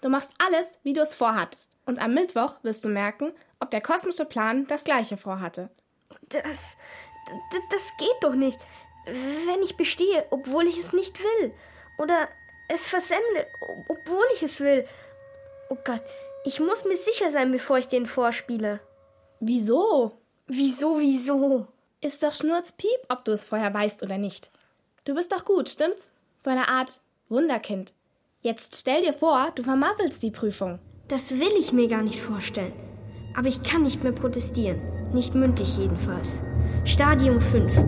Du machst alles, wie du es vorhattest. Und am Mittwoch wirst du merken, ob der kosmische Plan das gleiche vorhatte. Das. Das geht doch nicht. Wenn ich bestehe, obwohl ich es nicht will. Oder es versemmle, obwohl ich es will. Oh Gott, ich muss mir sicher sein, bevor ich den vorspiele. Wieso? Wieso, wieso? Ist doch Schnurzpiep, ob du es vorher weißt oder nicht. Du bist doch gut, stimmt's? So eine Art Wunderkind. Jetzt stell dir vor, du vermasselst die Prüfung. Das will ich mir gar nicht vorstellen. Aber ich kann nicht mehr protestieren. Nicht mündlich jedenfalls. Stadium 5.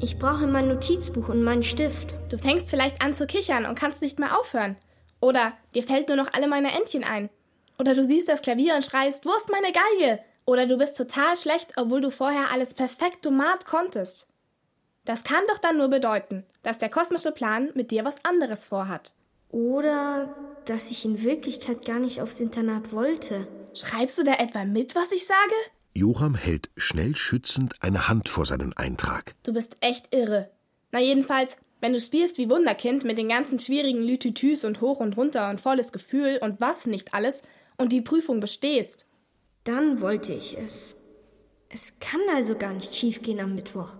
Ich brauche mein Notizbuch und meinen Stift. Du fängst vielleicht an zu kichern und kannst nicht mehr aufhören. Oder dir fällt nur noch alle meine Entchen ein. Oder du siehst das Klavier und schreist, wo ist meine Geige? Oder du bist total schlecht, obwohl du vorher alles perfekt domat konntest. Das kann doch dann nur bedeuten, dass der kosmische Plan mit dir was anderes vorhat. Oder dass ich in Wirklichkeit gar nicht aufs Internat wollte. Schreibst du da etwa mit, was ich sage? Joram hält schnell schützend eine Hand vor seinen Eintrag. Du bist echt irre. Na jedenfalls, wenn du spielst wie Wunderkind mit den ganzen schwierigen Lütütüs und hoch und runter und volles Gefühl und was nicht alles und die Prüfung bestehst. Dann wollte ich es. Es kann also gar nicht schiefgehen am Mittwoch.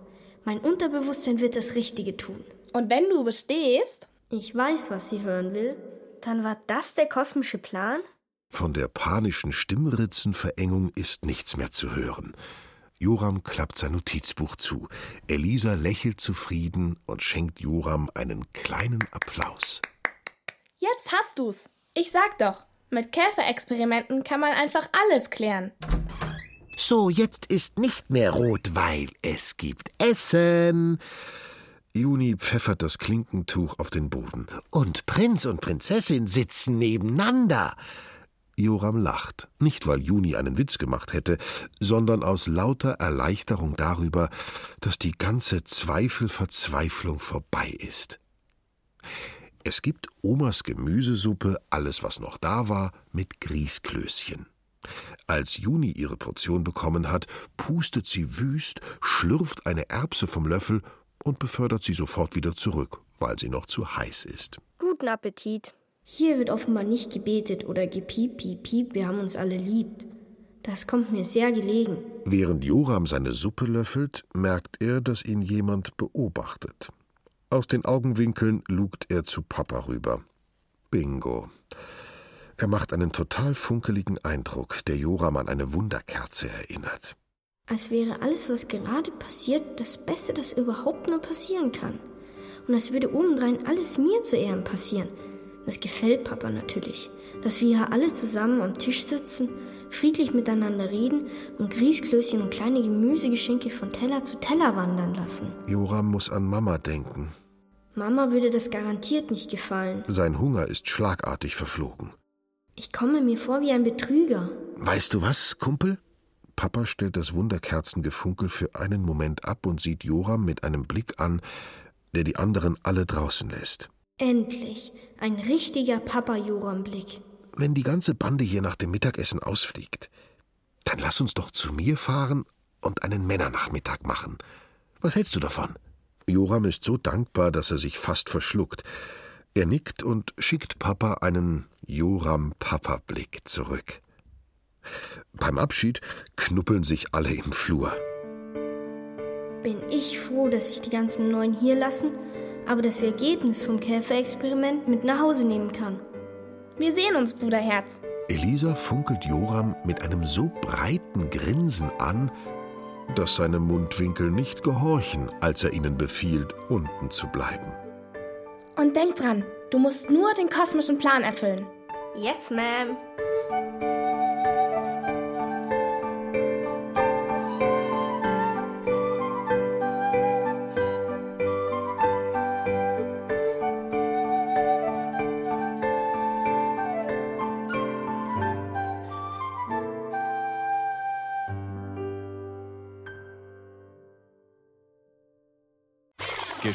Mein Unterbewusstsein wird das Richtige tun. Und wenn du bestehst, Ich weiß, was sie hören will. Dann war das der kosmische Plan? Von der panischen Stimmritzenverengung ist nichts mehr zu hören. Joram klappt sein Notizbuch zu. Elisa lächelt zufrieden und schenkt Joram einen kleinen Applaus. jetzt hast du's. Ich sag doch, mit Käferexperimenten kann man einfach alles klären. So, jetzt ist nicht mehr rot, weil es gibt Essen. Juni pfeffert das Klinkentuch auf den Boden. Und Prinz und Prinzessin sitzen nebeneinander. Joram lacht, nicht weil Juni einen Witz gemacht hätte, sondern aus lauter Erleichterung darüber, dass die ganze Zweifelverzweiflung vorbei ist. Es gibt Omas Gemüsesuppe, alles was noch da war, mit Grießklößchen. Als Juni ihre Portion bekommen hat, pustet sie wüst, schlürft eine Erbse vom Löffel und befördert sie sofort wieder zurück, weil sie noch zu heiß ist. Guten Appetit. Hier wird offenbar nicht gebetet oder gepiep, piep, piep, wir haben uns alle liebt. Das kommt mir sehr gelegen. Während Joram seine Suppe löffelt, merkt er, dass ihn jemand beobachtet. Aus den Augenwinkeln lugt er zu Papa rüber. Bingo. Er macht einen total funkeligen Eindruck, der Joram an eine Wunderkerze erinnert. Als wäre alles, was gerade passiert, das Beste, das überhaupt nur passieren kann. Und als würde obendrein alles mir zu Ehren passieren. Das gefällt Papa natürlich, dass wir hier alle zusammen am Tisch sitzen, friedlich miteinander reden und Grießklößchen und kleine Gemüsegeschenke von Teller zu Teller wandern lassen. Joram muss an Mama denken. Mama würde das garantiert nicht gefallen. Sein Hunger ist schlagartig verflogen. Ich komme mir vor wie ein Betrüger. Weißt du was, Kumpel? Papa stellt das Wunderkerzengefunkel für einen Moment ab und sieht Joram mit einem Blick an, der die anderen alle draußen lässt. Endlich ein richtiger Papa-Joram-Blick. Wenn die ganze Bande hier nach dem Mittagessen ausfliegt, dann lass uns doch zu mir fahren und einen Männernachmittag machen. Was hältst du davon? Joram ist so dankbar, dass er sich fast verschluckt. Er nickt und schickt Papa einen Joram-Papa-Blick zurück. Beim Abschied knuppeln sich alle im Flur. Bin ich froh, dass sich die ganzen Neuen hier lassen, aber das Ergebnis vom Käferexperiment mit nach Hause nehmen kann. Wir sehen uns, Bruderherz. Elisa funkelt Joram mit einem so breiten Grinsen an, dass seine Mundwinkel nicht gehorchen, als er ihnen befiehlt, unten zu bleiben. Und denk dran, du musst nur den kosmischen Plan erfüllen. Yes, ma'am.